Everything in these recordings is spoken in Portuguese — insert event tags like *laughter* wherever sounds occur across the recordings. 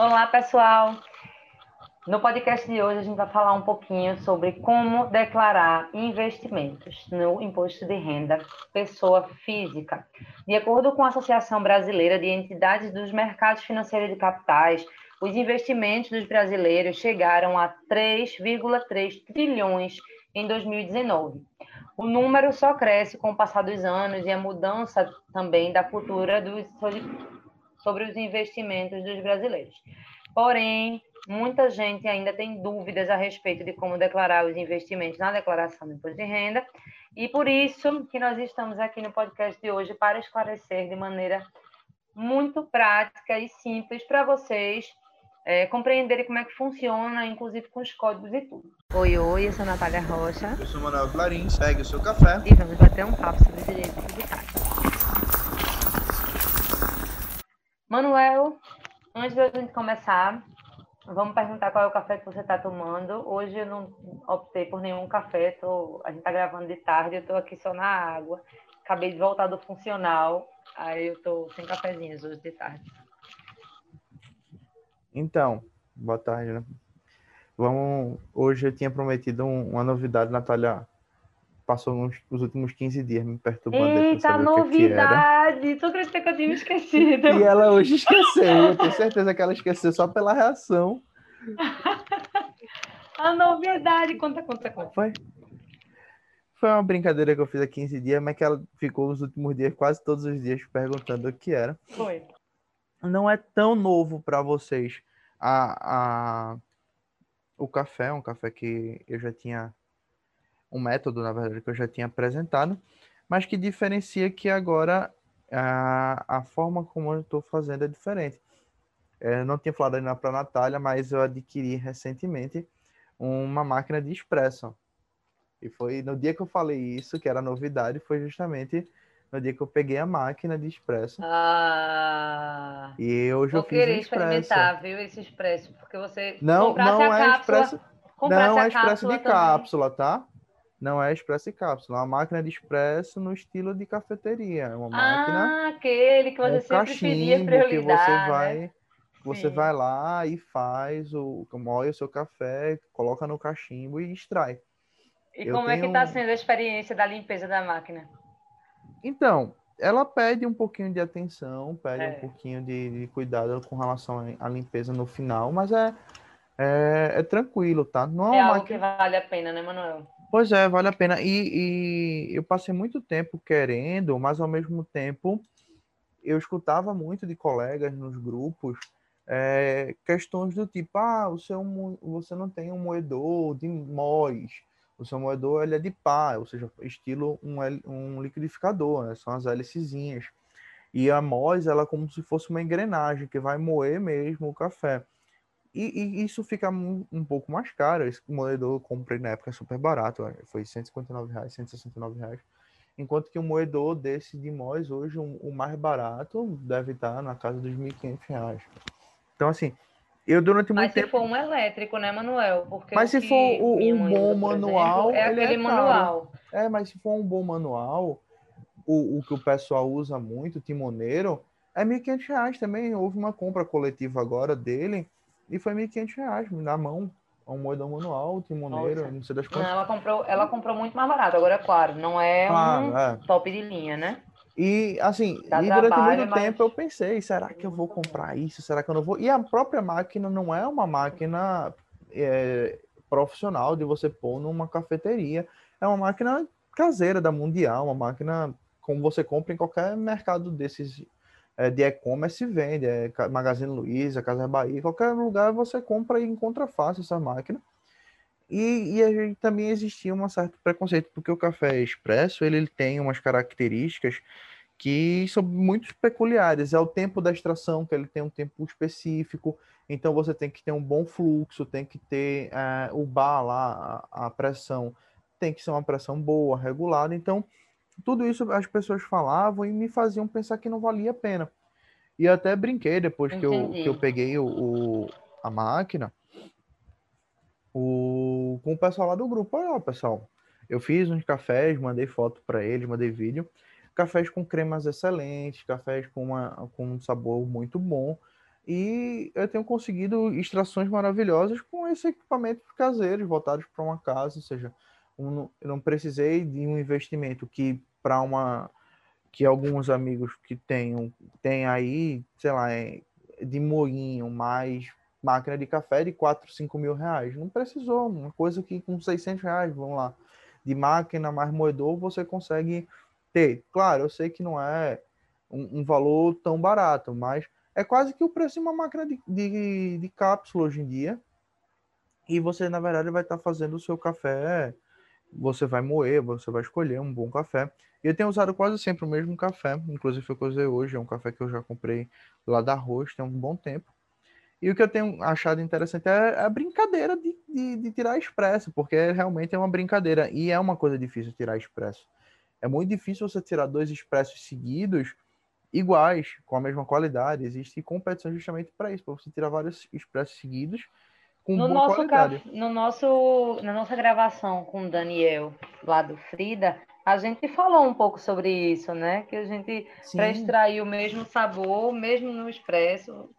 Olá, pessoal. No podcast de hoje a gente vai falar um pouquinho sobre como declarar investimentos no imposto de renda pessoa física. De acordo com a Associação Brasileira de Entidades dos Mercados Financeiros de Capitais, os investimentos dos brasileiros chegaram a 3,3 trilhões em 2019. O número só cresce com o passar dos anos e a mudança também da cultura dos, sobre os investimentos dos brasileiros. Porém, muita gente ainda tem dúvidas a respeito de como declarar os investimentos na declaração do imposto de renda, e por isso que nós estamos aqui no podcast de hoje para esclarecer de maneira muito prática e simples para vocês é, compreenderem como é que funciona, inclusive com os códigos e tudo. Oi, oi, eu sou a Natália Rocha. Eu sou Manuel Clarins, pegue o seu café. E vamos bater um papo sobre direito tributário. Manuel, antes da gente começar, vamos perguntar qual é o café que você está tomando. Hoje eu não optei por nenhum café, tô, a gente está gravando de tarde, eu estou aqui só na água. Acabei de voltar do funcional, aí eu estou sem cafezinhos hoje de tarde. Então, boa tarde, né? Vamos, hoje eu tinha prometido um, uma novidade, Natália passou nos, os últimos 15 dias me perturbando. Eita, novidade! Que que tu acredita que eu tinha esquecido? e ela hoje esqueceu, eu tenho certeza que ela esqueceu só pela reação. *laughs* A novidade, conta, conta, conta. Foi? Foi uma brincadeira que eu fiz há 15 dias, mas que ela ficou os últimos dias, quase todos os dias, perguntando o que era. Foi. Não é tão novo para vocês a, a, o café, um café que eu já tinha um método, na verdade, que eu já tinha apresentado, mas que diferencia que agora a, a forma como eu estou fazendo é diferente. É, eu não tinha falado ainda para a Natália, mas eu adquiri recentemente uma máquina de expresso. E foi no dia que eu falei isso, que era novidade, foi justamente no dia que eu peguei a máquina de expresso. Ah. E hoje eu fiz expresso. experimentar, viu, esse expresso, porque você não, não é cápsula, expresso, não é expresso de cápsula, tá? Não é expresso e cápsula, é uma máquina de expresso no estilo de cafeteria. É uma máquina. Ah, aquele que você um sempre pedia prioridade. Que você né? vai, você vai lá e faz o, moe o seu café, coloca no cachimbo e extrai. E Eu como tenho... é que está sendo a experiência da limpeza da máquina? Então, ela pede um pouquinho de atenção, pede é. um pouquinho de, de, cuidado com relação à limpeza no final, mas é, é, é tranquilo, tá? Não é, é algo máquina... que vale a pena, né, Manuel? Pois é, vale a pena. E, e, eu passei muito tempo querendo, mas ao mesmo tempo eu escutava muito de colegas nos grupos é, questões do tipo, ah, o seu, você não tem um moedor de MOS, o seu moedor ele é de pá, ou seja, estilo um, um liquidificador, né? são as hélicezinhas. E a MOS, ela é como se fosse uma engrenagem que vai moer mesmo o café. E, e, isso fica um, um, pouco mais caro. Esse moedor eu comprei na época super barato, foi 159 reais, 169 reais. Enquanto que um moedor desse de MOS hoje, um, o mais barato, deve estar na casa dos 1.500 reais. Então, assim, eu durante muito Mas tempo... se for um elétrico, né, Manuel? Porque mas se for o, um bom manual, exemplo, é aquele é manual. É, mas se for um bom manual, o, o que o pessoal usa muito, timoneiro, é 1.500 reais também. Houve uma compra coletiva agora dele e foi 1.500 reais na mão. É um moedor manual, timoneiro, Nossa. não sei das. Não, ela comprou, ela comprou muito mais barato. Agora, é claro, não é claro, um é. top de linha, né? E assim, e durante muito mas... tempo eu pensei, será que eu vou comprar isso? Será que eu não vou? E a própria máquina não é uma máquina é, profissional de você pôr numa cafeteria. É uma máquina caseira da Mundial, uma máquina como você compra em qualquer mercado desses é, de e-commerce vende, é, Magazine Luiza, Casa Bahia, qualquer lugar você compra e encontra fácil essa máquina. E, e a gente também existia um certo preconceito, porque o café expresso ele, ele tem umas características que são muito peculiares. É o tempo da extração, que ele tem um tempo específico, então você tem que ter um bom fluxo, tem que ter é, o bar lá, a, a pressão, tem que ser uma pressão boa, regulada. Então, tudo isso as pessoas falavam e me faziam pensar que não valia a pena. E até brinquei depois que eu, que eu peguei o, o, a máquina o, com o pessoal lá do grupo. Olha, pessoal, eu fiz uns cafés, mandei foto para eles, mandei vídeo. Cafés com cremas excelentes, cafés com, uma, com um sabor muito bom. E eu tenho conseguido extrações maravilhosas com esse equipamento caseiro, voltados para uma casa, ou seja, um, eu não precisei de um investimento que para uma que alguns amigos que tenham tem aí, sei lá, é, de moinho mais máquina de café de 4, 5 mil reais. Não precisou, uma coisa que com 600 reais, vamos lá, de máquina mais moedor, você consegue ter. Claro, eu sei que não é um, um valor tão barato, mas é quase que o preço de uma máquina de, de, de cápsula hoje em dia. E você, na verdade, vai estar fazendo o seu café. Você vai moer, você vai escolher um bom café. E eu tenho usado quase sempre o mesmo café. Inclusive, foi o que eu usei hoje. É um café que eu já comprei lá da Rocha, tem um bom tempo. E o que eu tenho achado interessante é a brincadeira de, de, de, tirar expresso, porque realmente é uma brincadeira. E é uma coisa difícil tirar expresso. É muito difícil você tirar dois expressos seguidos iguais, com a mesma qualidade. Existe competição justamente para isso, para você tirar vários expressos seguidos com no boa nosso qualidade. No nosso, na nossa gravação com o Daniel, lá do Frida, a gente falou um pouco sobre isso, né? Que a gente, para extrair o mesmo sabor, mesmo no expresso,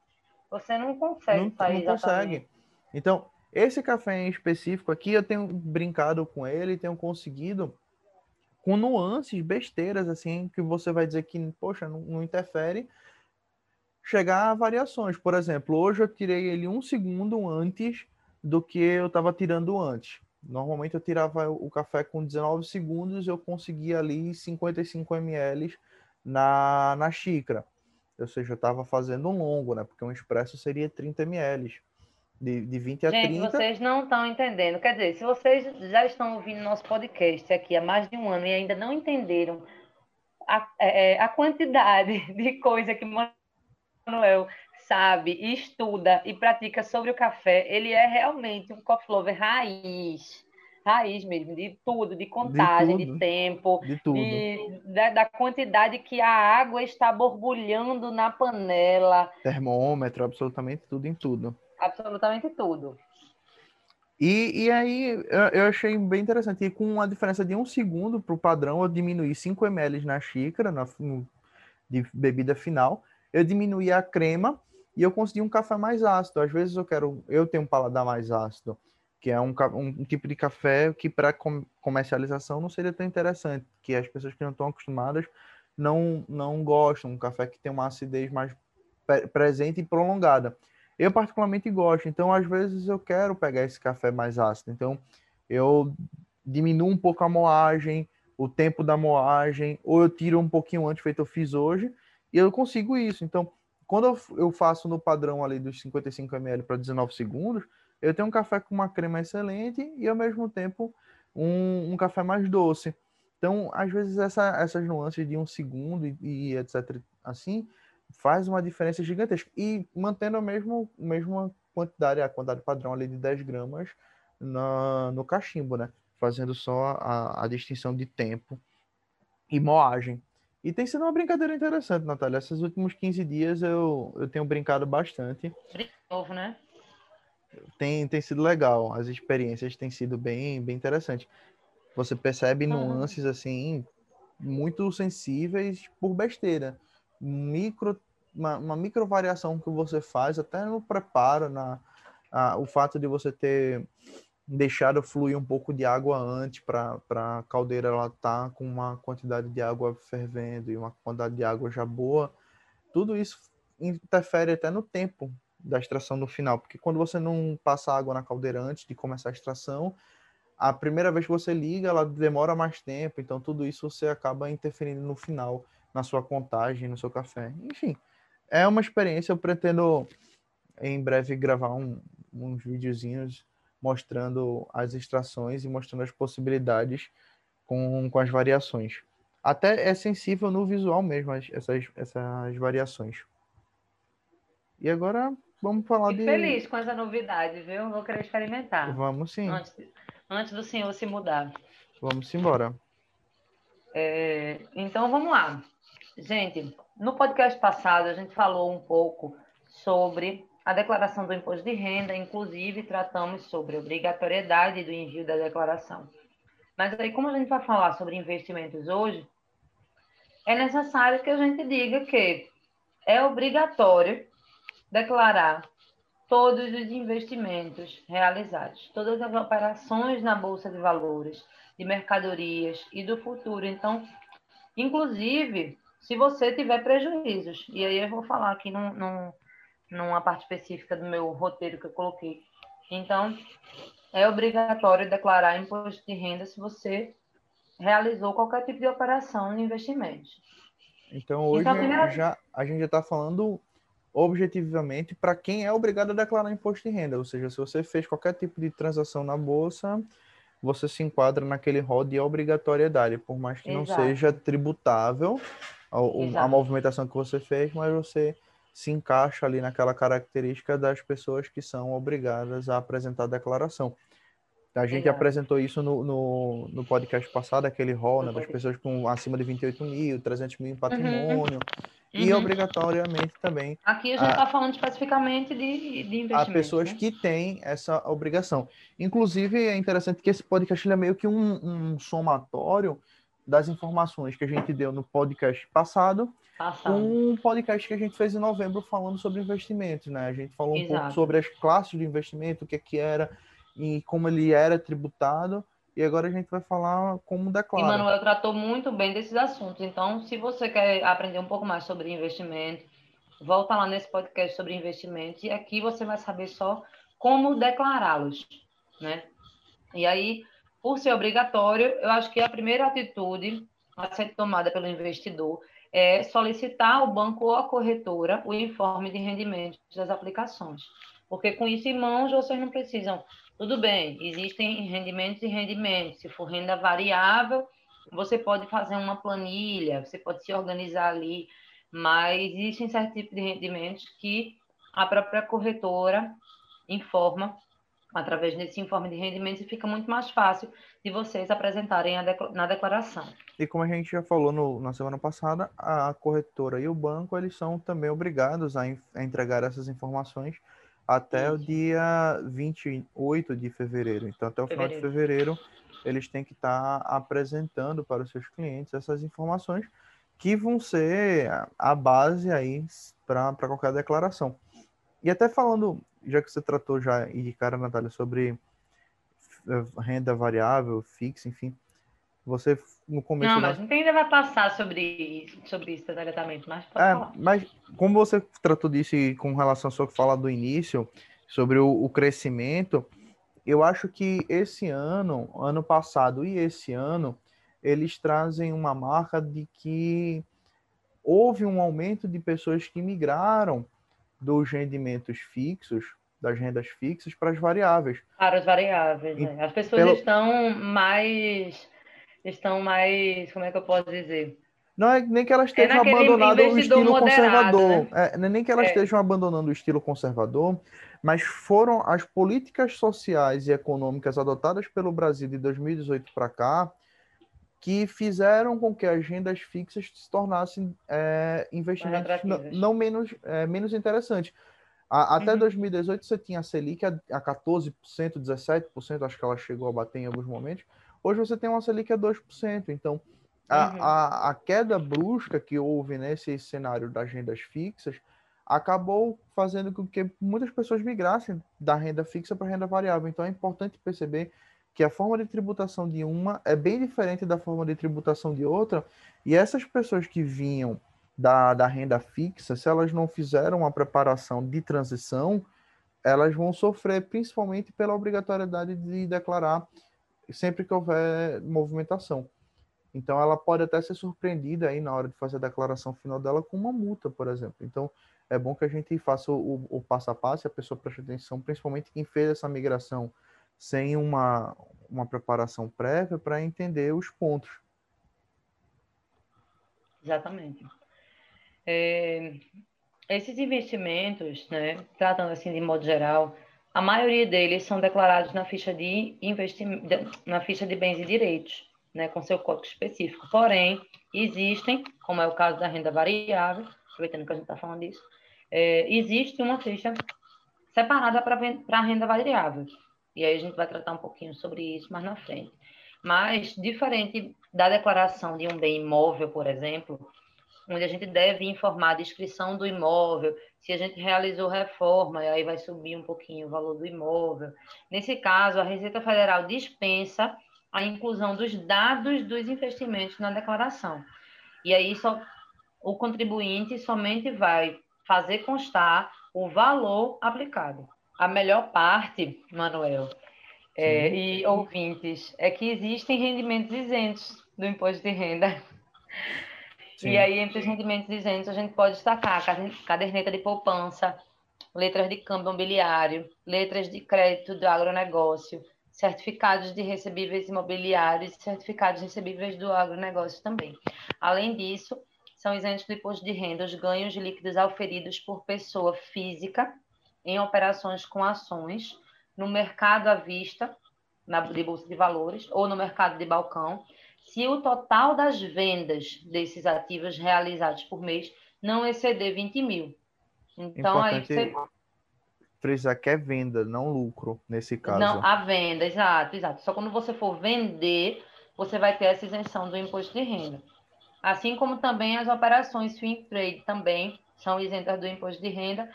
você não consegue não, sair não consegue. Então, esse café em específico aqui, eu tenho brincado com ele, tenho conseguido com nuances, besteiras, assim, que você vai dizer que, poxa, não, não interfere, chegar a variações. Por exemplo, hoje eu tirei ele um segundo antes do que eu estava tirando antes. Normalmente eu tirava o café com 19 segundos, eu conseguia ali 55 ml na, na xícara. Ou seja, eu estava fazendo um longo, né? Porque um expresso seria 30 ml de, de 20 a Gente, 30. Gente, vocês não estão entendendo. Quer dizer, se vocês já estão ouvindo nosso podcast aqui há mais de um ano e ainda não entenderam a, é, é a quantidade *laughs* de coisa que Manuel sabe, estuda e pratica sobre o café, ele é realmente um coffee lover raiz. Raiz mesmo, de tudo, de contagem, de, de tempo, de de, da, da, quantidade que a água está borbulhando na panela. Termômetro, absolutamente tudo em tudo absolutamente tudo. E, e aí eu, achei bem interessante. E com uma diferença de um segundo para o padrão, eu diminuí 5 ml na xícara na, no, de bebida final. Eu diminuí a crema e eu consegui um café mais ácido. Às vezes eu quero, eu tenho um paladar mais ácido, que é um, um, tipo de café que para com, comercialização não seria tão interessante, que as pessoas que não estão acostumadas não não gostam. Um café que tem uma acidez mais presente e prolongada. Eu particularmente gosto, então às vezes eu quero pegar esse café mais ácido. Então eu diminuo um pouco a moagem, o tempo da moagem, ou eu tiro um pouquinho antes, feito eu fiz hoje, e eu consigo isso. Então, quando eu faço no padrão ali dos 55 ml para 19 segundos, eu tenho um café com uma crema excelente e ao mesmo tempo um, um café mais doce. Então, às vezes essa, essas nuances de um segundo e, e etc. assim faz uma diferença gigantesca. E mantendo a mesma, mesma quantidade, a quantidade padrão ali de 10 gramas na, no cachimbo, né? Fazendo só a, a distinção de tempo e moagem. E tem sido uma brincadeira interessante, Natália. Esses últimos 15 dias eu, eu tenho brincado bastante. De novo, né? Tem, tem sido legal. As experiências têm sido bem, bem interessantes. Você percebe nuances, assim, muito sensíveis por besteira micro, uma, uma micro variação que você faz, até no preparo, na, a, o fato de você ter deixado fluir um pouco de água antes para a caldeira ela tá com uma quantidade de água fervendo e uma quantidade de água já boa, tudo isso interfere até no tempo da extração no final, porque quando você não passa água na caldeira antes de começar a extração, a primeira vez que você liga, ela demora mais tempo, então tudo isso você acaba interferindo no final na sua contagem, no seu café. Enfim, é uma experiência. Eu pretendo em breve gravar um, uns videozinhos mostrando as extrações e mostrando as possibilidades com, com as variações. Até é sensível no visual mesmo, essas, essas variações. E agora vamos falar Fico de. feliz com essa novidade, viu? Vou querer experimentar. Vamos sim. Antes, antes do senhor se mudar. Vamos embora. É, então vamos lá. Gente, no podcast passado a gente falou um pouco sobre a declaração do imposto de renda, inclusive tratamos sobre obrigatoriedade do envio da declaração. Mas aí, como a gente vai falar sobre investimentos hoje, é necessário que a gente diga que é obrigatório declarar todos os investimentos realizados, todas as operações na bolsa de valores, de mercadorias e do futuro. Então, inclusive, se você tiver prejuízos, e aí eu vou falar aqui num, num, numa parte específica do meu roteiro que eu coloquei. Então, é obrigatório declarar imposto de renda se você realizou qualquer tipo de operação de investimentos. Então, hoje então, a, primeira... já, a gente já está falando objetivamente para quem é obrigado a declarar imposto de renda, ou seja, se você fez qualquer tipo de transação na bolsa, você se enquadra naquele rol de obrigatoriedade, por mais que Exato. não seja tributável a, a, movimentação que você fez, mas você se encaixa ali naquela característica das pessoas que são obrigadas a apresentar a declaração. A gente apresentou isso no, no, no, podcast passado, aquele rol né, das pessoas com acima de 28 mil, 300 mil em uhum. patrimônio. Uhum. E uhum. obrigatoriamente também. Aqui a gente está falando especificamente de, de investimentos. Há pessoas né? que têm essa obrigação. Inclusive, é interessante que esse podcast é meio que um, um, somatório das informações que a gente deu no podcast passado, passado, um podcast que a gente fez em novembro falando sobre investimentos. Né? A gente falou Exato. um pouco sobre as classes de investimento, o que, é que era e como ele era tributado. E agora a gente vai falar como declara. E Manuel tratou muito bem desses assuntos. Então, se você quer aprender um pouco mais sobre investimento, volta lá nesse podcast sobre investimentos e aqui você vai saber só como declará-los, né? E aí, por ser obrigatório, eu acho que a primeira atitude a ser tomada pelo investidor é solicitar ao banco ou à corretora o informe de rendimento das aplicações. Porque com isso em mãos, vocês não precisam tudo bem, existem rendimentos e rendimentos. Se for renda variável, você pode fazer uma planilha, você pode se organizar ali, mas existem certos tipos de rendimentos que a própria corretora informa através desse informe de rendimentos e fica muito mais fácil de vocês apresentarem na declaração. E como a gente já falou no, na semana passada, a corretora e o banco eles são também obrigados a, a entregar essas informações até o dia 28 de fevereiro. Então, até o final de fevereiro, eles têm que estar tá apresentando para os seus clientes essas informações que vão ser a base aí para qualquer declaração. E até falando, já que você tratou já e cara, Natália, sobre eh, renda variável, fixa, enfim, você no começo. Não, mas não tem vai passar sobre isso, sobre isso detalhadamente, mas pode é, falar. Mas como você tratou disso e com relação à sua fala do início, sobre o, o crescimento, eu acho que esse ano, ano passado e esse ano, eles trazem uma marca de que houve um aumento de pessoas que migraram dos rendimentos fixos, das rendas fixas, para as variáveis. Para as variáveis, né? As pessoas Pelo... estão mais estão mais, como é que eu posso dizer? Não é nem que elas é estejam é abandonando o estilo moderado, conservador. Né? É, é, nem que elas é. estejam abandonando o estilo conservador, mas foram as políticas sociais e econômicas adotadas pelo Brasil de 2018 para cá que fizeram com que as rendas fixas se tornassem é, investimentos não, não, menos, é, menos interessantes. A, até uhum. 2018 você tinha a Selic a, a 14%, 17%, acho que ela chegou a bater em alguns momentos. Hoje você tem uma Selic a 2%. Então, a, uhum. a, a queda brusca que houve nesse cenário das rendas fixas acabou fazendo com que muitas pessoas migrassem da renda fixa para a renda variável. Então, é importante perceber que a forma de tributação de uma é bem diferente da forma de tributação de outra, e essas pessoas que vinham da, da renda fixa, se elas não fizeram uma preparação de transição, elas vão sofrer principalmente pela obrigatoriedade de declarar sempre que houver movimentação. Então, ela pode até ser surpreendida aí na hora de fazer a declaração final dela com uma multa, por exemplo. Então, é bom que a gente faça o, o passo a passo a pessoa preste atenção, principalmente quem fez essa migração sem uma, uma preparação prévia para entender os pontos. Exatamente. É, esses investimentos, né, tratando assim de modo geral, a maioria deles são declarados na ficha de na ficha de bens e direitos, né, com seu código específico. Porém, existem, como é o caso da renda variável, aproveitando que a gente está falando disso, é, existe uma ficha separada para a renda variável. E aí a gente vai tratar um pouquinho sobre isso mais na frente. Mas, diferente da declaração de um bem imóvel, por exemplo, onde a gente deve informar a descrição do imóvel, se a gente realizou reforma, aí vai subir um pouquinho o valor do imóvel. Nesse caso, a Receita Federal dispensa a inclusão dos dados dos investimentos na declaração. E aí só o contribuinte somente vai fazer constar o valor aplicado. A melhor parte, Manuel, é, e ouvintes, é que existem rendimentos isentos do imposto de renda. Sim. E aí, entre os rendimentos isentos, a gente pode destacar caderneta de poupança, letras de câmbio imobiliário, letras de crédito do agronegócio, certificados de recebíveis imobiliários e certificados recebíveis do agronegócio também. Além disso, são isentos do imposto de renda os ganhos líquidos auferidos por pessoa física em operações com ações no mercado à vista, na, de bolsa de valores, ou no mercado de balcão, se o total das vendas desses ativos realizados por mês não exceder 20 mil. Então, Importante aí você. Frisar que é venda, não lucro, nesse caso. Não, a venda, exato, exato. Só quando você for vender, você vai ter essa isenção do imposto de renda. Assim como também as operações swing trade também são isentas do imposto de renda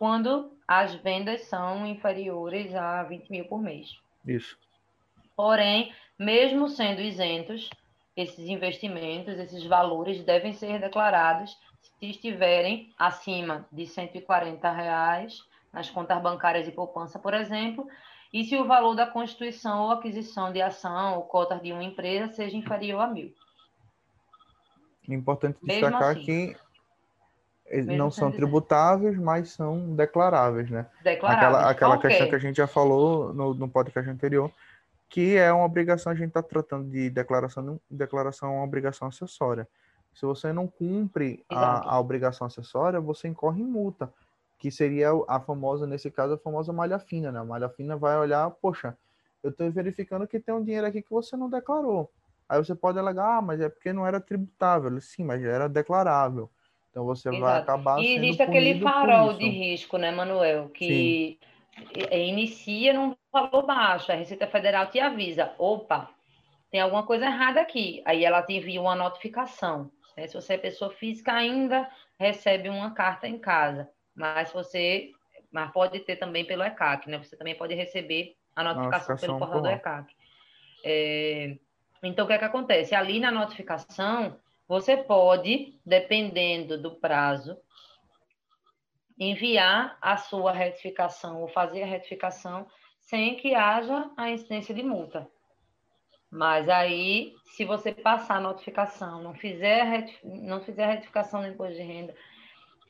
quando as vendas são inferiores a 20 mil por mês. Isso. Porém, mesmo sendo isentos, esses investimentos, esses valores devem ser declarados se estiverem acima de 140 reais nas contas bancárias de poupança, por exemplo, e se o valor da constituição ou aquisição de ação ou cotas de uma empresa seja inferior a mil. É importante destacar assim, que não são tributáveis, mas são declaráveis, né? Declaráveis. Aquela, aquela okay. questão que a gente já falou no, no podcast anterior, que é uma obrigação, a gente está tratando de declaração, declaração é uma obrigação acessória. Se você não cumpre a, a, obrigação acessória, você incorre em multa, que seria a famosa, nesse caso, a famosa malha fina, né? A malha fina vai olhar, poxa, eu estou verificando que tem um dinheiro aqui que você não declarou. Aí você pode alegar, ah, mas é porque não era tributável. Sim, mas era declarável. Então você Exato. vai acabar E existe aquele farol de risco, né, Manuel? Que Sim inicia num valor baixo, a Receita Federal te avisa, opa, tem alguma coisa errada aqui. Aí ela te envia uma notificação. Né? Se você é pessoa física, ainda recebe uma carta em casa. Mas você, mas pode ter também pelo ECAC, né? Você também pode receber a notificação, notificação pelo portal do ECAC. É, então, o que é que acontece? Ali na notificação, você pode, dependendo do prazo, enviar a sua retificação ou fazer a retificação sem que haja a incidência de multa. Mas aí, se você passar a notificação, não fizer, não fizer a retificação do imposto de renda,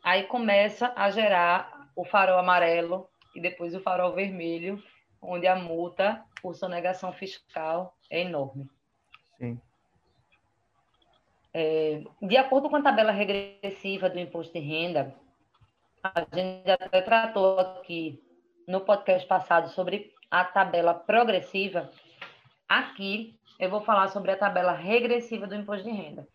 aí começa a gerar o farol amarelo e depois o farol vermelho, onde a multa por sonegação fiscal é enorme. Sim. É, de acordo com a tabela regressiva do imposto de renda, a gente já tratou aqui no podcast passado sobre a tabela progressiva. Aqui eu vou falar sobre a tabela regressiva do imposto de renda.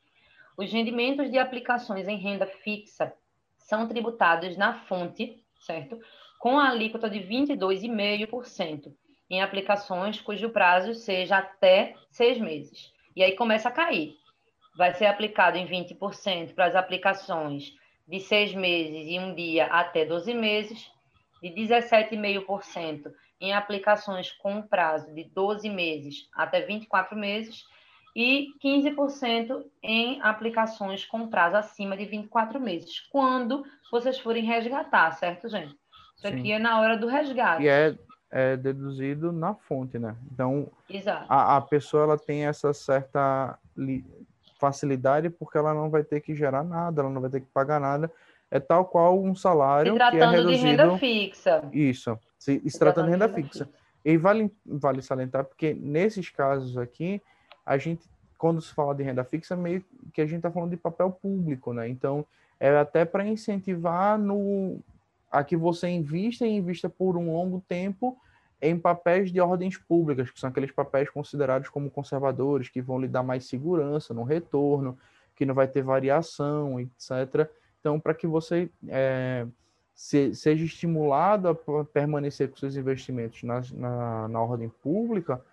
Os rendimentos de aplicações em renda fixa são tributados na fonte, certo? Com a alíquota de 22,5% em aplicações cujo prazo seja até seis meses. E aí começa a cair. Vai ser aplicado em 20% para as aplicações de seis meses e um dia até 12 meses, de 17,5% em aplicações com prazo de 12 meses até 24 meses e 15% em aplicações com prazo acima de 24 meses, quando vocês forem resgatar, certo, gente? Isso Sim. aqui é na hora do resgate. E é, é deduzido na fonte, né? Então, a, a, pessoa ela tem essa certa facilidade porque ela não vai ter que gerar nada, ela não vai ter que pagar nada. É tal qual um salário se tratando que é reduzido... de renda fixa. Isso, se, se, se tratando de renda, renda fixa. fixa. E vale, vale salientar porque nesses casos aqui, a gente, quando se fala de renda fixa, meio que a gente está falando de papel público, né? Então, é até para incentivar no a que você invista e invista por um longo tempo em papéis de ordens públicas, que são aqueles papéis considerados como conservadores, que vão lhe dar mais segurança no retorno, que não vai ter variação, etc. Então, para que você é, se, seja estimulado a permanecer com seus investimentos na, na, na, ordem pública,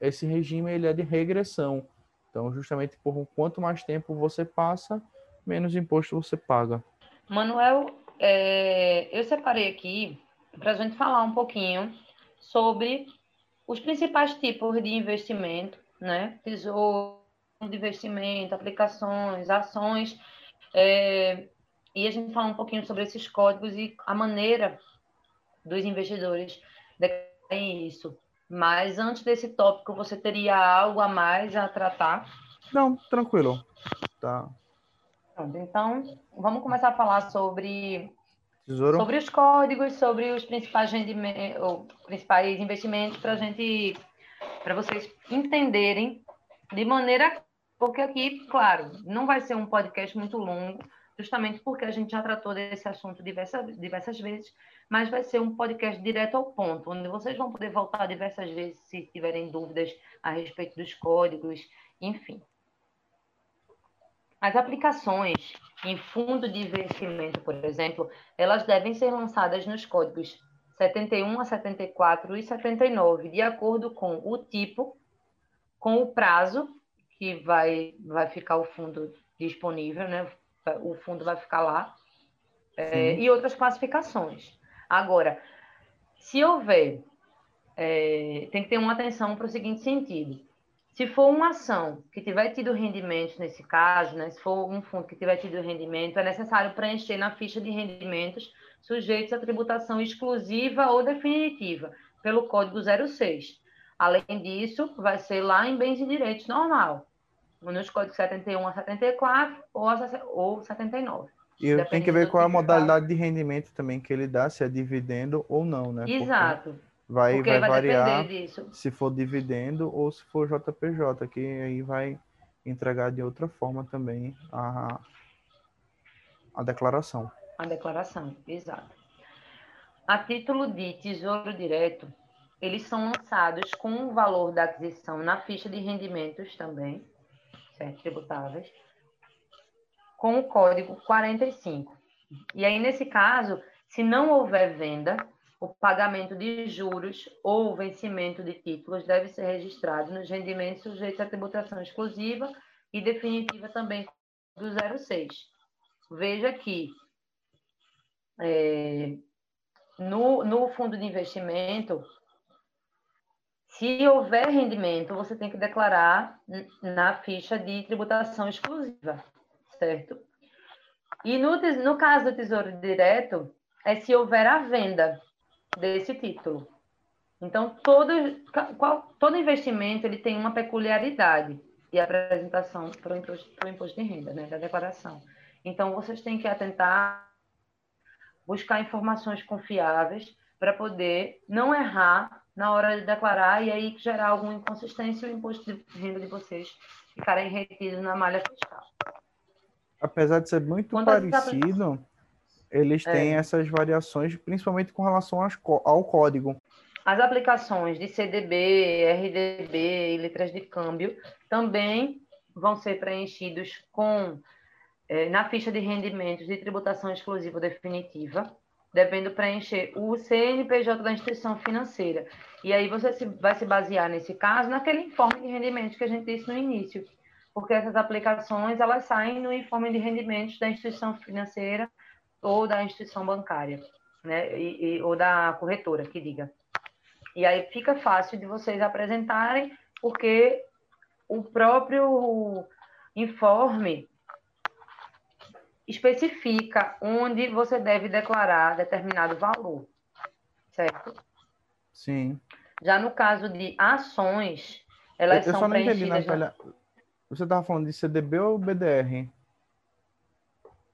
esse regime ele é de regressão. Então, justamente por quanto mais tempo você passa, menos imposto você paga. Manuel, é, eu separei aqui para a gente falar um pouquinho sobre os principais tipos de investimento, né? Tesouro de investimento, aplicações, ações, é, e a gente fala um pouquinho sobre esses códigos e a maneira dos investidores declararem isso. Mas antes desse tópico, você teria algo a mais a tratar? Não, tranquilo. Tá. Então, vamos começar a falar sobre Tesouro. sobre os códigos, sobre os principais rendimentos, principais investimentos para gente, para vocês entenderem de maneira, porque aqui, claro, não vai ser um podcast muito longo, justamente porque a gente já tratou desse assunto diversas, diversas vezes, mas vai ser um podcast direto ao ponto, onde vocês vão poder voltar diversas vezes se tiverem dúvidas a respeito dos códigos, enfim. As aplicações em fundo de investimento, por exemplo, elas devem ser lançadas nos códigos 71 a 74 e 79, de acordo com o tipo, com o prazo que vai, vai ficar o fundo disponível, né? o fundo vai ficar lá, é, e outras classificações. Agora, se houver, é, tem que ter uma atenção para o seguinte sentido. Se for uma ação que tiver tido rendimento nesse caso, né, se for um fundo que tiver tido rendimento, é necessário preencher na ficha de rendimentos sujeitos à tributação exclusiva ou definitiva, pelo Código 06. Além disso, vai ser lá em bens e direitos normal nos códigos 71 a 74 ou, a, ou 79. E tem que ver qual é a modalidade de rendimento também que ele dá, se é dividendo ou não, né? Exato. Porque vai, vai, vai variar se for dividendo ou se for JPJ, que aí vai entregar de outra forma também a, a declaração. A declaração, exato. A título de tesouro direto, eles são lançados com o valor da aquisição na ficha de rendimentos também, certo? Tributáveis, com o código 45. E aí, nesse caso, se não houver venda, o pagamento de juros ou vencimento de títulos deve ser registrado nos rendimentos sujeitos à tributação exclusiva e definitiva também do 06. Veja que é, no, no fundo de investimento, se houver rendimento, você tem que declarar na ficha de tributação exclusiva, certo? E no, no caso do Tesouro Direto, é se houver a venda desse título. Então, todo, qual, todo investimento ele tem uma peculiaridade de apresentação para o imposto, imposto de renda, né, da declaração. Então, vocês têm que atentar, buscar informações confiáveis para poder não errar na hora de declarar e aí gerar alguma inconsistência e o imposto de renda de vocês ficarem retidos na malha fiscal. Apesar de ser muito Quando parecido, eles têm é. essas variações, principalmente com relação ao código. As aplicações de CDB, RDB e letras de câmbio também vão ser preenchidos com é, na ficha de rendimentos de tributação exclusiva definitiva devendo preencher o CNPJ da instituição financeira. E aí você se, vai se basear, nesse caso, naquele informe de rendimentos que a gente disse no início, porque essas aplicações elas saem no informe de rendimentos da instituição financeira ou da instituição bancária, né? E, e, ou da corretora, que diga. E aí fica fácil de vocês apresentarem, porque o próprio informe especifica onde você deve declarar determinado valor, certo? Sim. Já no caso de ações, elas eu, eu são preenchidas... Entendi, na... Você estava falando de CDB ou BDR?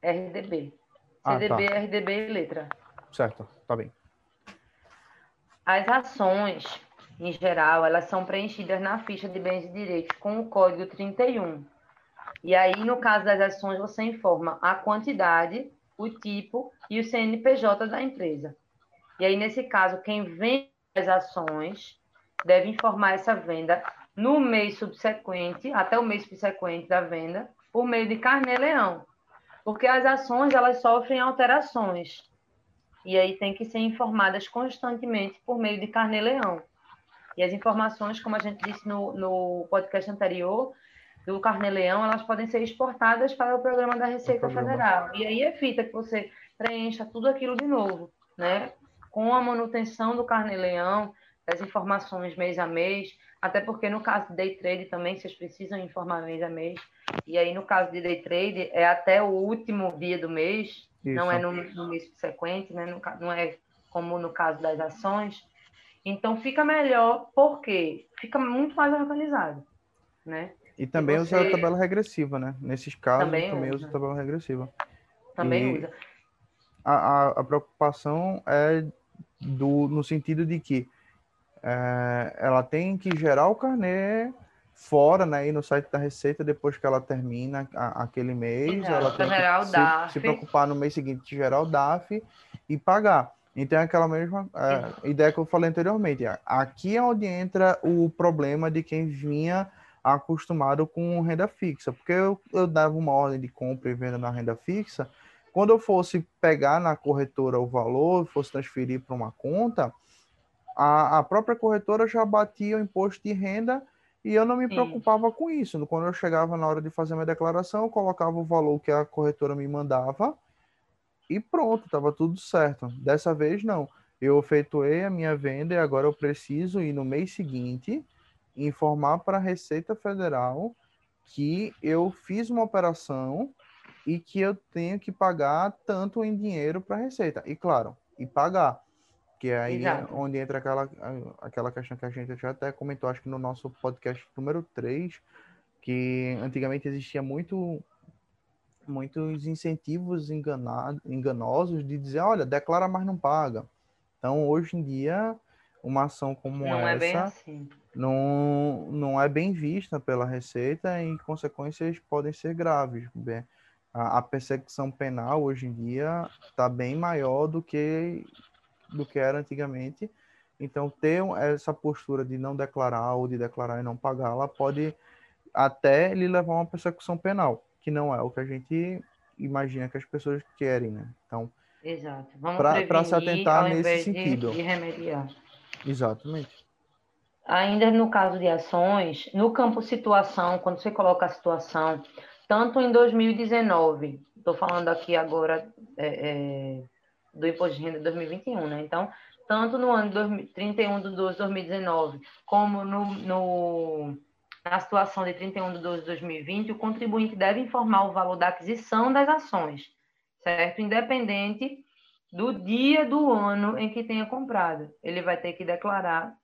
RDB. Ah, CDB, tá. RDB e letra. Certo, tá bem. As ações, em geral, elas são preenchidas na ficha de bens e direitos com o código 31 e aí, no caso das ações, você informa a quantidade, o tipo e o CNPJ da empresa. E aí, nesse caso, quem vende as ações deve informar essa venda no mês subsequente, até o mês subsequente da venda, por meio de carnê-leão. Porque as ações, elas sofrem alterações. E aí tem que ser informadas constantemente por meio de carnê-leão. E as informações, como a gente disse no, no podcast anterior, do Carnê-Leão, elas podem ser exportadas para o programa da Receita Federal. E aí evita que você preencha tudo aquilo de novo, né? Com a manutenção do Carnê-Leão, das informações mês a mês, até porque no caso de day trade também vocês precisam informar mês a mês. E aí no caso de day trade é até o último dia do mês, Isso. não é no, no mês subsequente, né? não é como no caso das ações. Então fica melhor porque fica muito mais organizado, né? E também e você... usa a tabela regressiva, né? Nesses casos também, também usa. usa a tabela regressiva. Também e usa. A, a, a, preocupação é do, no sentido de que é, ela tem que gerar o carnê fora, né, e no site da Receita depois que ela termina a, aquele mês, ela tem que se, se, preocupar no mês seguinte de gerar o DAF e pagar. Então é aquela mesma é, ideia que eu falei anteriormente. Aqui é onde entra o problema de quem vinha acostumado com renda fixa, porque eu, eu dava uma ordem de compra e venda na renda fixa, quando eu fosse pegar na corretora o valor, fosse transferir para uma conta, a, a própria corretora já batia o imposto de renda e eu não me preocupava Sim. com isso. Quando eu chegava na hora de fazer minha declaração, eu colocava o valor que a corretora me mandava e pronto, estava tudo certo. Dessa vez, não. Eu efetuei a minha venda e agora eu preciso ir no mês seguinte informar para a Receita Federal que eu fiz uma operação e que eu tenho que pagar tanto em dinheiro para a Receita. E claro, e pagar. Que é aí Exato. onde entra aquela, aquela questão que a gente já até comentou, acho que no nosso podcast número 3, que antigamente existia muito muitos incentivos enganado, enganosos de dizer, olha, declara, mas não paga. Então, hoje em dia, uma ação como não essa é assim. não, não é bem vista pela Receita e consequências podem ser graves. A, a perseguição penal hoje em dia está bem maior do que do que era antigamente. Então, ter essa postura de não declarar ou de declarar e não pagar, ela pode até lhe levar a uma persecução penal, que não é o que a gente imagina que as pessoas querem, né? Então, para se atentar nesse sentido. De remediar. Exatamente. Ainda no caso de ações, no campo situação, quando você coloca a situação, tanto em 2019, estou falando aqui agora é, é, do Imposto de Renda de 2021, né? Então, tanto no ano 2000, 31 de 12 de 2019, como no, no, na situação de 31 de 12 de 2020, o contribuinte deve informar o valor da aquisição das ações, certo? Independente do dia do ano em que tenha comprado. Ele vai ter que declarar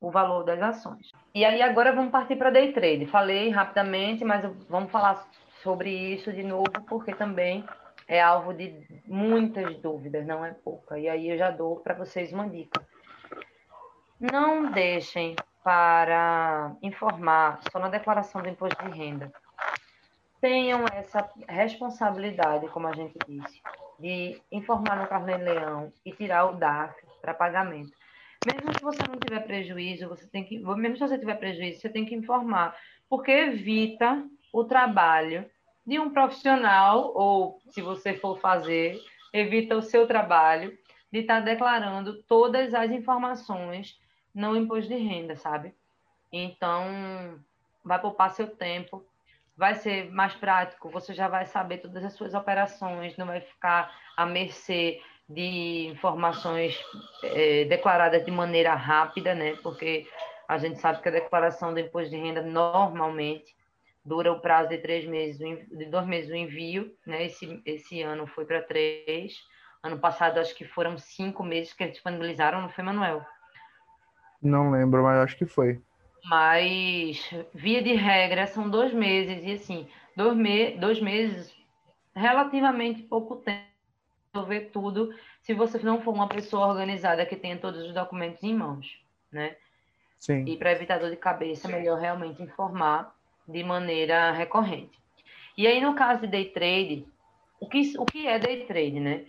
o valor das ações. E aí agora vamos partir para day trade. Falei rapidamente, mas vamos falar sobre isso de novo, porque também é alvo de muitas dúvidas, não é pouca. E aí eu já dou para vocês uma dica. Não deixem para informar só na declaração do imposto de renda. Tenham essa responsabilidade, como a gente disse, de informar no Carnê Leão e tirar o DAF para pagamento. Mesmo se você não tiver prejuízo, você tem que, mesmo se você tiver prejuízo, você tem que informar, porque evita o trabalho de um profissional, ou se você for fazer, evita o seu trabalho de estar tá declarando todas as informações no imposto de renda, sabe? Então, vai poupar seu tempo, vai ser mais prático, você já vai saber todas as suas operações, não vai ficar à mercê de informações é, declaradas de maneira rápida, né? Porque a gente sabe que a declaração do imposto de renda normalmente dura o prazo de três meses, de dois meses o envio, né? Esse, esse ano foi para três. Ano passado, acho que foram cinco meses que eles disponibilizaram, não foi, Manuel? Não lembro, mas acho que foi. Mas, via de regra, são dois meses, e assim, dois, me dois meses, relativamente pouco tempo resolver tudo se você não for uma pessoa organizada que tenha todos os documentos em mãos, né? Sim. E para evitar dor de cabeça, é melhor realmente informar de maneira recorrente. E aí, no caso de day trade, o que, o que é day trade, né?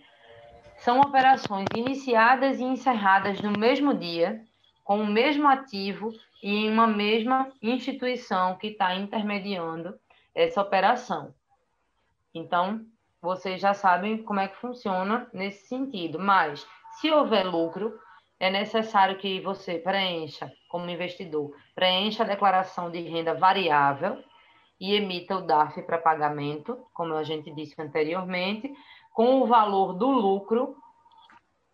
São operações iniciadas e encerradas no mesmo dia, com o mesmo ativo e em uma mesma instituição que está intermediando essa operação. Então, vocês já sabem como é que funciona nesse sentido. Mas, se houver lucro, é necessário que você preencha, como investidor, preencha a declaração de renda variável e emita o DARF para pagamento, como a gente disse anteriormente, com o valor do lucro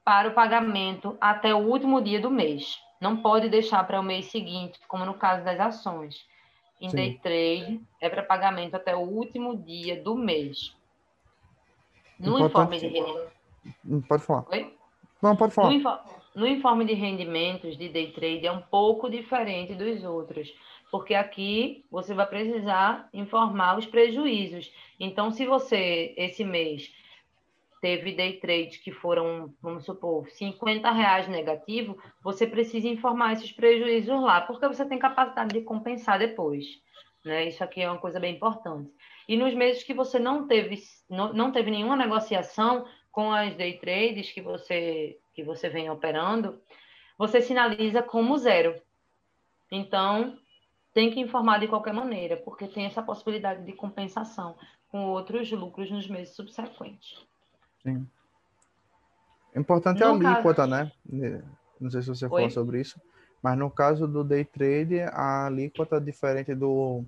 para o pagamento até o último dia do mês. Não pode deixar para o mês seguinte, como no caso das ações. Em Sim. day trade, é para pagamento até o último dia do mês. No Importante... informe de rendimento. Pode falar. Oi? Não, pode falar. No, no informe de rendimentos de day trade é um pouco diferente dos outros porque aqui você vai precisar informar os prejuízos. Então, se você, esse mês, teve day trade que foram, vamos supor, 50 reais negativo, você precisa informar esses prejuízos lá, porque você tem capacidade de compensar depois. Né? Isso aqui é uma coisa bem importante. E nos meses que você não teve, não, não teve nenhuma negociação com as day trades que você, que você vem operando, você sinaliza como zero. Então, tem que informar de qualquer maneira, porque tem essa possibilidade de compensação com outros lucros nos meses subsequentes. Sim. Importante no é a caso... alíquota, né? Não sei se você Oi? falou sobre isso, mas no caso do day trade, a alíquota diferente do,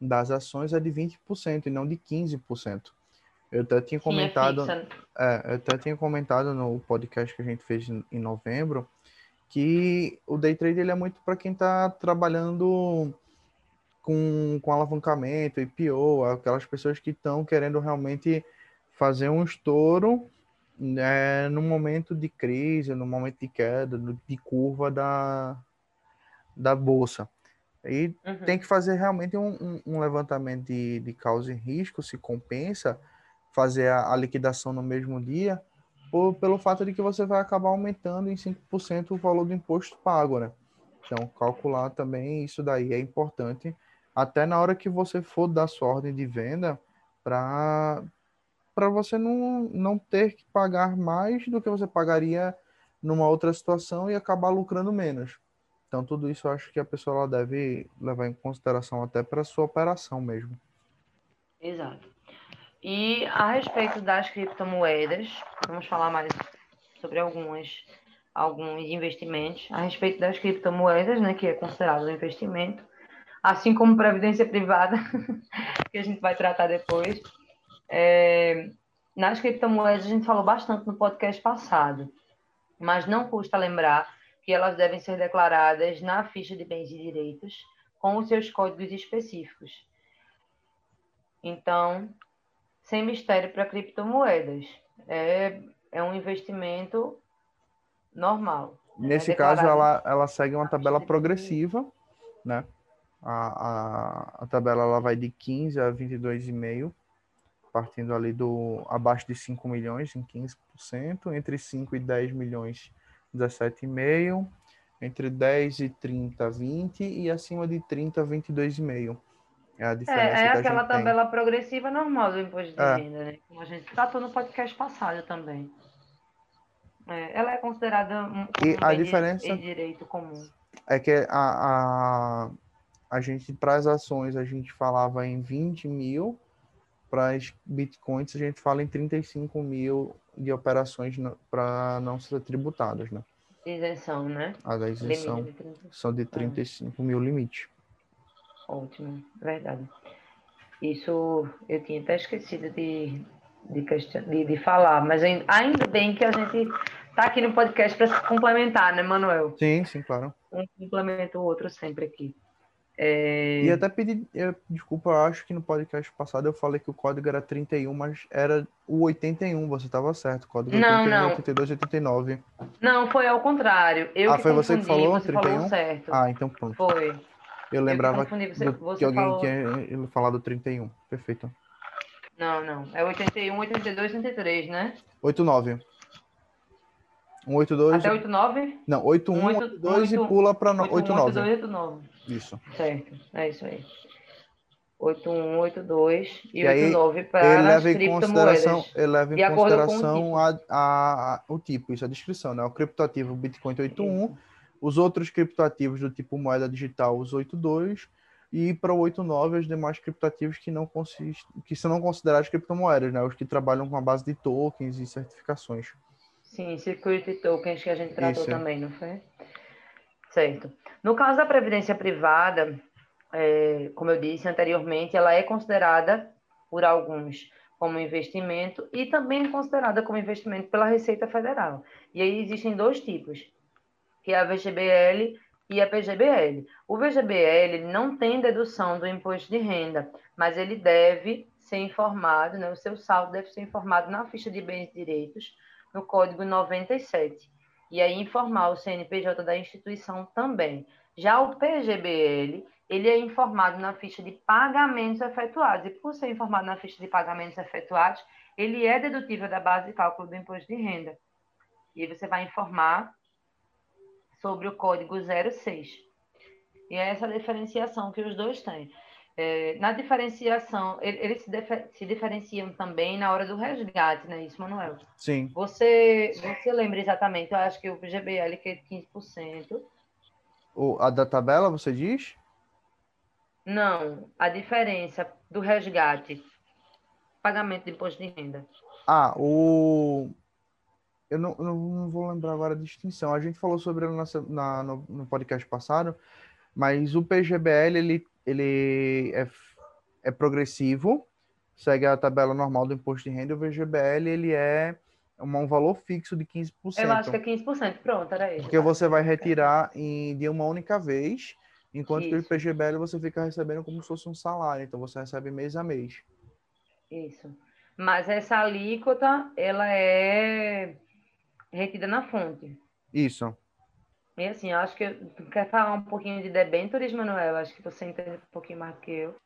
das ações é de 20% e não de 15%. Eu até tinha comentado, Sim, é eu até tinha comentado no podcast que a gente fez em novembro que o day trade ele é muito para quem está trabalhando com, com alavancamento, IPO, aquelas pessoas que estão querendo realmente fazer um estouro né, no momento de crise, no momento de queda, de curva da, da bolsa. E uhum. tem que fazer realmente um, um, um, levantamento de, de causa e risco, se compensa fazer a, a liquidação no mesmo dia, por, pelo fato de que você vai acabar aumentando em 5% o valor do imposto pago, né? Então, calcular também isso daí é importante até na hora que você for dar sua ordem de venda, para para você não, não ter que pagar mais do que você pagaria numa outra situação e acabar lucrando menos. Então, tudo isso eu acho que a pessoa ela deve levar em consideração até para sua operação mesmo. Exato. E a respeito das criptomoedas, vamos falar mais sobre algumas, alguns investimentos. A respeito das criptomoedas, né, que é considerado um investimento, assim como previdência privada, *laughs* que a gente vai tratar depois. É, nas criptomoedas, a gente falou bastante no podcast passado, mas não custa lembrar que elas devem ser declaradas na ficha de bens e direitos com os seus códigos específicos. Então, sem mistério para criptomoedas. É, é um investimento normal. Nesse é caso, ela, ela segue uma tabela progressiva, né? A, a, a tabela ela vai de 15 a 22,5, partindo ali do abaixo de 5 milhões em 15%, entre 5 e 10 milhões 17,5%, entre 10 e 30, 20 e acima de 30, 22,5%. É a diferença é, é aquela tabela tem. progressiva normal do imposto de é. renda, né? Como a gente tratou no podcast passado também. É, ela é considerada um, e a diferença de direito comum. É que a, a, a gente, para as ações, a gente falava em 20 mil, para as bitcoins, a gente fala em 35 mil de operações para não ser tributadas, né? Isenção, né? A da isenção de são de 35 ah. mil limite. Ótimo, verdade. Isso eu tinha até esquecido de, de, questão, de, de falar, mas ainda bem que a gente está aqui no podcast para se complementar, né, Manuel? Sim, sim, claro. Um complementa o outro sempre aqui. É... E até pedi, eu, desculpa, eu acho que no podcast passado eu falei que o código era 31, mas era o 81, você estava certo, o código não, 81, não. 82, 89. Não, foi ao contrário. Eu ah, foi você que falou você 31? Falou certo. Ah, então pronto. Foi. Eu lembrava eu você, do, você que alguém falou... tinha falado 31. Perfeito. Não, não. É 81, 82, 83, né? 89. 182. Até 89? Não, 81, 82 e pula para 89. 89. Isso. Certo, é isso aí. 8182 e, e 89 para ele leva em consideração, ele leva em consideração a, a, a, o tipo, isso é a descrição, né? O criptoativo Bitcoin 81, isso. Os outros criptoativos do tipo moeda digital, os 82, e para o 89 os demais criptoativos que não consist, que são não considerados criptomoedas, né? Os que trabalham com a base de tokens e certificações. Sim, security tokens que a gente tratou Isso. também, não foi? Certo. No caso da previdência privada, é, como eu disse anteriormente, ela é considerada por alguns como investimento e também é considerada como investimento pela Receita Federal. E aí existem dois tipos, que é a VGBL e a PGBL. O VGBL não tem dedução do imposto de renda, mas ele deve ser informado, né, o seu saldo deve ser informado na ficha de bens e direitos, no código 97. E aí informar o CNPJ da instituição também. Já o PGBL, ele é informado na ficha de pagamentos efetuados. E por ser informado na ficha de pagamentos efetuados, ele é dedutível da base de cálculo do imposto de renda. E você vai informar sobre o código 06. E é essa diferenciação que os dois têm. É, na diferenciação, eles se, se, diferenciam também na hora do resgate, não é isso, Manuel? Sim. Você, você lembra exatamente, eu acho que o GBL que é 15%. O, a da tabela, você diz? Não, a diferença do resgate, pagamento de imposto de renda. Ah, o eu não, não, vou lembrar agora a distinção. A gente falou sobre ele na, no, no, podcast passado, mas o PGBL ele, ele é, é progressivo, segue a tabela normal do imposto de renda, e o VGBL ele é um, valor fixo de 15%. Eu acho que é 15%, pronto, era isso. Porque você vai retirar em, de uma única vez, enquanto isso. que o PGBL você fica recebendo como se fosse um salário, então você recebe mês a mês. Isso. Mas essa alíquota, ela é retida na fonte. Isso. E assim, acho que tu quer falar um pouquinho de debêntures, Manuel? Acho que você entende um pouquinho mais do que eu.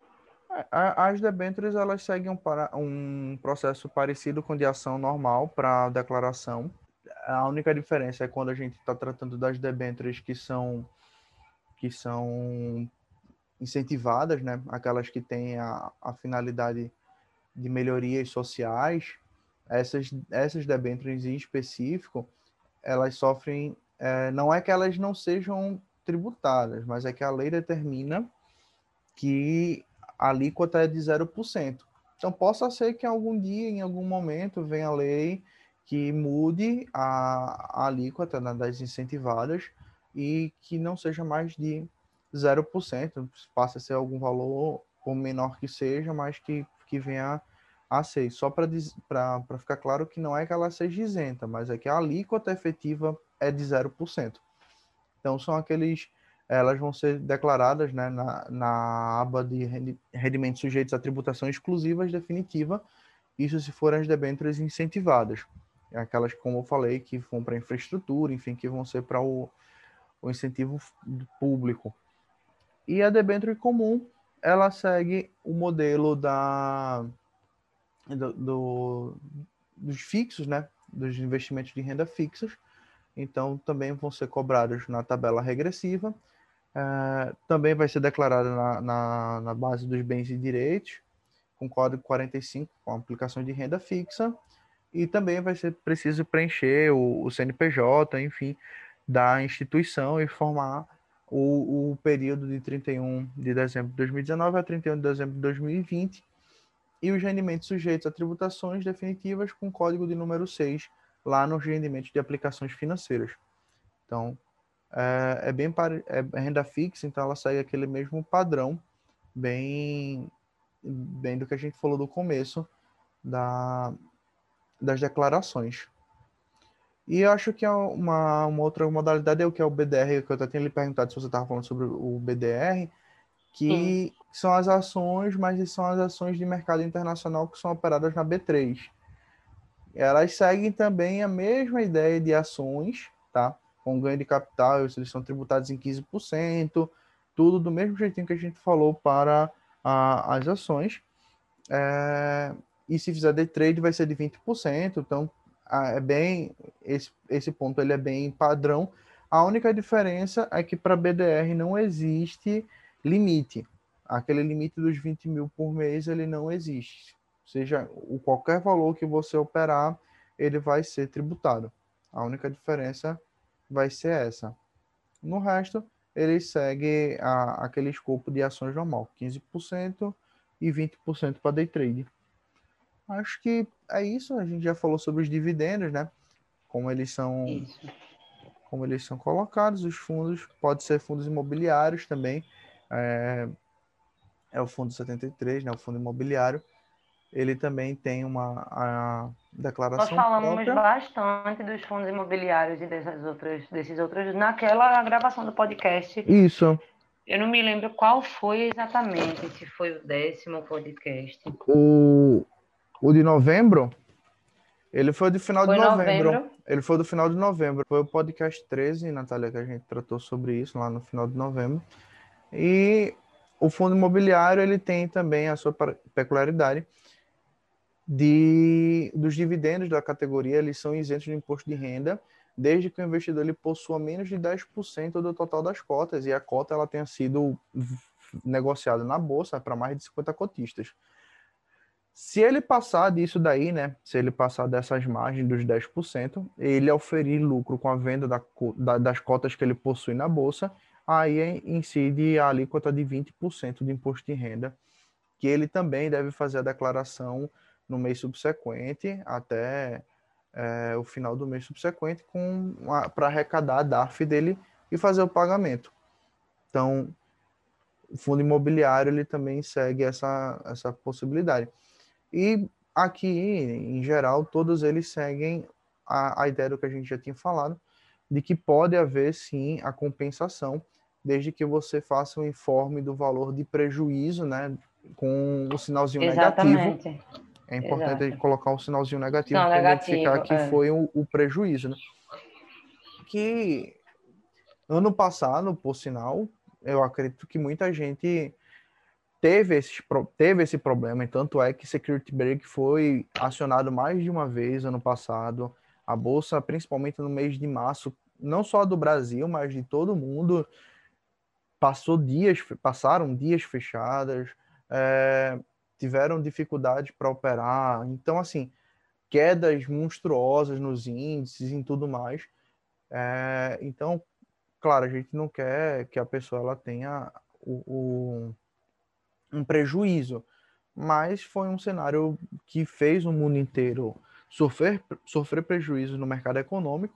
É, as debêntures elas seguem um, para, um processo parecido com de ação normal para declaração. A única diferença é quando a gente está tratando das debêntures que são que são incentivadas, né? Aquelas que têm a, a finalidade de melhorias sociais, essas, essas debêntures em específico, elas sofrem, é, não é que elas não sejam tributadas, mas é que a lei determina que a alíquota é de 0%. Então, possa ser que algum dia, em algum momento, venha a lei que mude a, a alíquota né, das incentivadas e que não seja mais de 0%, passe a ser algum valor, por menor que seja, mas que, que venha a6, só para ficar claro que não é que ela seja isenta, mas é que a alíquota efetiva é de 0%. Então, são aqueles, elas vão ser declaradas né, na, na aba de rendimentos sujeitos a tributação exclusivas definitiva, isso se forem as debêntures incentivadas. É aquelas, como eu falei, que vão para infraestrutura, enfim, que vão ser para o, o incentivo público. E a debênture comum, ela segue o modelo da do, do, dos fixos, né? Dos investimentos de renda fixos. Então, também vão ser cobrados na tabela regressiva. Uh, também vai ser declarada na, na, na, base dos bens e direitos, com código 45, com aplicação de renda fixa. E também vai ser preciso preencher o, o CNPJ, enfim, da instituição e formar o, o período de 31 de dezembro de 2019 a 31 de dezembro de 2020 e os rendimentos sujeitos a tributações definitivas com código de número 6 lá nos rendimentos de aplicações financeiras. Então, é, é bem é renda fixa, então ela segue aquele mesmo padrão, bem, bem do que a gente falou do começo da, das declarações. E eu acho que é uma, uma outra modalidade é o que é o BDR, que eu até tinha lhe perguntado se você estava falando sobre o BDR, que Sim. são as ações, mas são as ações de mercado internacional que são operadas na B3. Elas seguem também a mesma ideia de ações, tá? Com ganho de capital, eles são tributados em 15%, tudo do mesmo jeitinho que a gente falou para a, as ações. É, e se fizer day trade vai ser de 20%, então é bem esse, esse ponto ele é bem padrão. A única diferença é que para BDR não existe limite. Aquele limite dos 20 mil por mês, ele não existe. Seja o qualquer valor que você operar, ele vai ser tributado. A única diferença vai ser essa. No resto, ele segue a, aquele escopo de ações normal, 15% e 20% para day trade. Acho que é isso. A gente já falou sobre os dividendos, né? Como eles são, isso. como eles são colocados, os fundos, pode ser fundos imobiliários também. É, é o fundo 73, né, o fundo imobiliário, ele também tem uma a declaração Nós falamos própria. bastante dos fundos imobiliários e dessas outras, desses outros naquela gravação do podcast. Isso. Eu não me lembro qual foi exatamente, se foi o décimo podcast. O, o de novembro? Ele foi do final foi de novembro. novembro. Ele foi do final de novembro. Foi o podcast 13, Natália, que a gente tratou sobre isso lá no final de novembro. E o fundo imobiliário ele tem também a sua peculiaridade de dos dividendos da categoria, eles são isentos de imposto de renda, desde que o investidor ele possua menos de 10% do total das cotas e a cota ela tenha sido negociada na bolsa para mais de 50 cotistas. Se ele passar disso daí, né? Se ele passar dessas margens dos 10%, ele oferir lucro com a venda da, da, das cotas que ele possui na bolsa, aí incide a alíquota de 20% de imposto de renda, que ele também deve fazer a declaração no mês subsequente até é, o final do mês subsequente para arrecadar a DARF dele e fazer o pagamento. Então, o fundo imobiliário ele também segue essa, essa possibilidade. E aqui, em geral, todos eles seguem a, a ideia do que a gente já tinha falado, de que pode haver sim a compensação, desde que você faça um informe do valor de prejuízo, né, com o sinalzinho Exatamente. negativo. É importante Exato. colocar um sinalzinho negativo para identificar que é. foi o, o, prejuízo, né? Que ano passado, por sinal, eu acredito que muita gente teve esse, teve esse problema, e tanto é que Security Break foi acionado mais de uma vez ano passado. A bolsa, principalmente no mês de março, não só do Brasil, mas de todo mundo, passou dias, passaram dias fechadas, é, tiveram dificuldade para operar. Então, assim, quedas monstruosas nos índices e tudo mais. É, então, claro, a gente não quer que a pessoa ela tenha o, o um prejuízo, mas foi um cenário que fez o mundo inteiro sofrer, sofrer prejuízos no mercado econômico,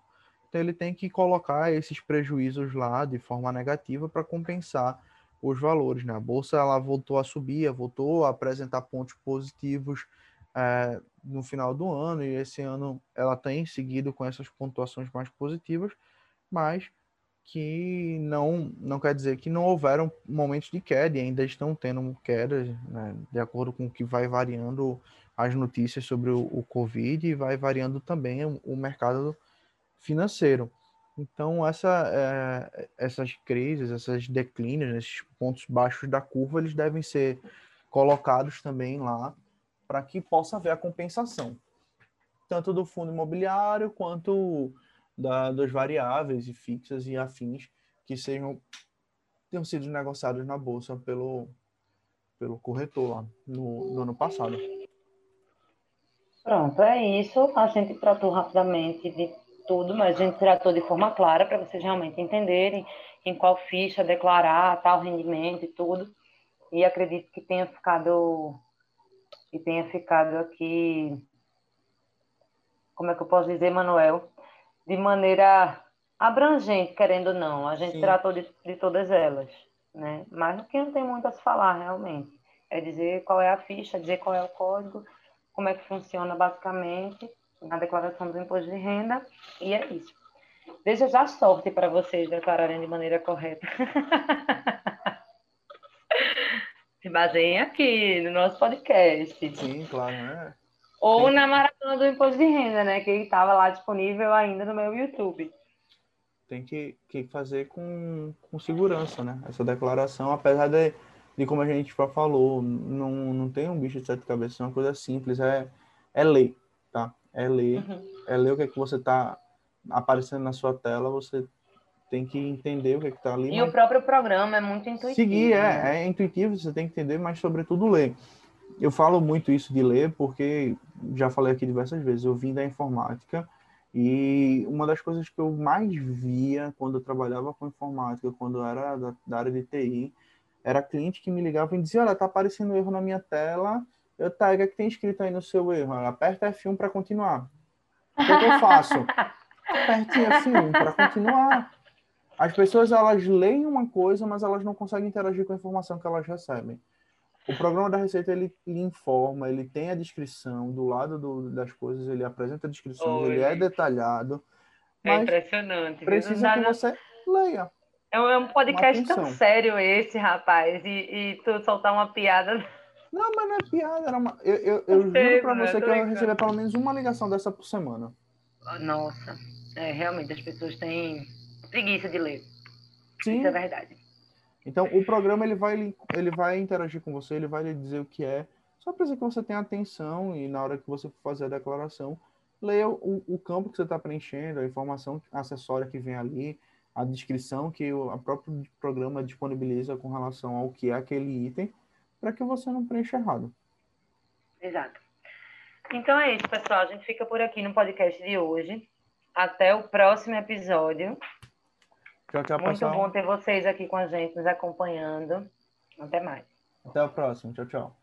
então ele tem que colocar esses prejuízos lá de forma negativa para compensar os valores. Né? A bolsa ela voltou a subir, voltou a apresentar pontos positivos é, no final do ano, e esse ano ela tem seguido com essas pontuações mais positivas, mas que não, não quer dizer que não houveram momentos de queda e ainda estão tendo quedas, né, de acordo com o que vai variando as notícias sobre o, o Covid e vai variando também o, o mercado financeiro. Então, essa, é, essas crises, essas declínios, esses pontos baixos da curva, eles devem ser colocados também lá para que possa haver a compensação, tanto do fundo imobiliário quanto da, das variáveis e fixas e afins que sejam tenham sido negociados na bolsa pelo, pelo corretor lá no, no ano passado. Pronto, é isso. A gente tratou rapidamente de tudo, mas a gente tratou de forma clara para vocês realmente entenderem em qual ficha declarar tal rendimento e tudo. E acredito que tenha ficado que tenha ficado aqui como é que eu posso dizer, Manuel? de maneira abrangente, querendo ou não. A gente Sim. tratou de, de todas elas, né? Mas o que não tem muito a se falar, realmente. É dizer qual é a ficha, dizer qual é o código, como é que funciona basicamente na declaração do imposto de renda, e é isso. Desejar sorte para vocês declararem de maneira correta. Se *laughs* baseiem aqui no nosso podcast. Sim, claro, né? Ou na maratona do imposto de renda, né? Que estava lá disponível ainda no meu YouTube. Tem que, que fazer com, com segurança, né? Essa declaração, apesar de, de como a gente já falou, não, não tem um bicho de sete cabeças, é uma coisa simples, é, é lei, tá? É ler, uhum. é ler o que é que você está aparecendo na sua tela, você tem que entender o que é está ali. E mas... o próprio programa é muito intuitivo. Seguir, é, né? é intuitivo, você tem que entender, mas sobretudo ler eu falo muito isso de ler porque já falei aqui diversas vezes, eu vim da informática e uma das coisas que eu mais via quando eu trabalhava com informática, quando eu era da, da área de TI, era cliente que me ligava e dizia, olha, tá aparecendo erro na minha tela, eu tá, o que, é que tem escrito aí no seu erro? Aperta F1 para continuar. O que, é que eu faço? Aperte F1 para continuar. As pessoas, elas leem uma coisa, mas elas não conseguem interagir com a informação que elas recebem. O programa da Receita ele, ele informa, ele tem a descrição do lado do, das coisas, ele apresenta a descrição, ele é detalhado. É impressionante. Precisa que você leia. É um é podcast tão sério esse, rapaz, e, e tu soltar uma piada. Não, mas não é piada, era uma... eu, eu, eu juro pra você que eu recebi pelo menos uma ligação dessa por semana. Nossa, é, realmente as pessoas têm preguiça de ler. Sim. Isso é verdade. Então, o programa ele vai, ele vai interagir com você, ele vai lhe dizer o que é. Só precisa que você tenha atenção e na hora que você for fazer a declaração, leia o, o campo que você está preenchendo, a informação acessória que vem ali, a descrição que o a próprio programa disponibiliza com relação ao que é aquele item, para que você não preencha errado. Exato. Então é isso, pessoal. A gente fica por aqui no podcast de hoje. Até o próximo episódio. Tchau, tchau, Muito pessoal. bom ter vocês aqui com a gente, nos acompanhando. Até mais. Até o próximo. Tchau, tchau.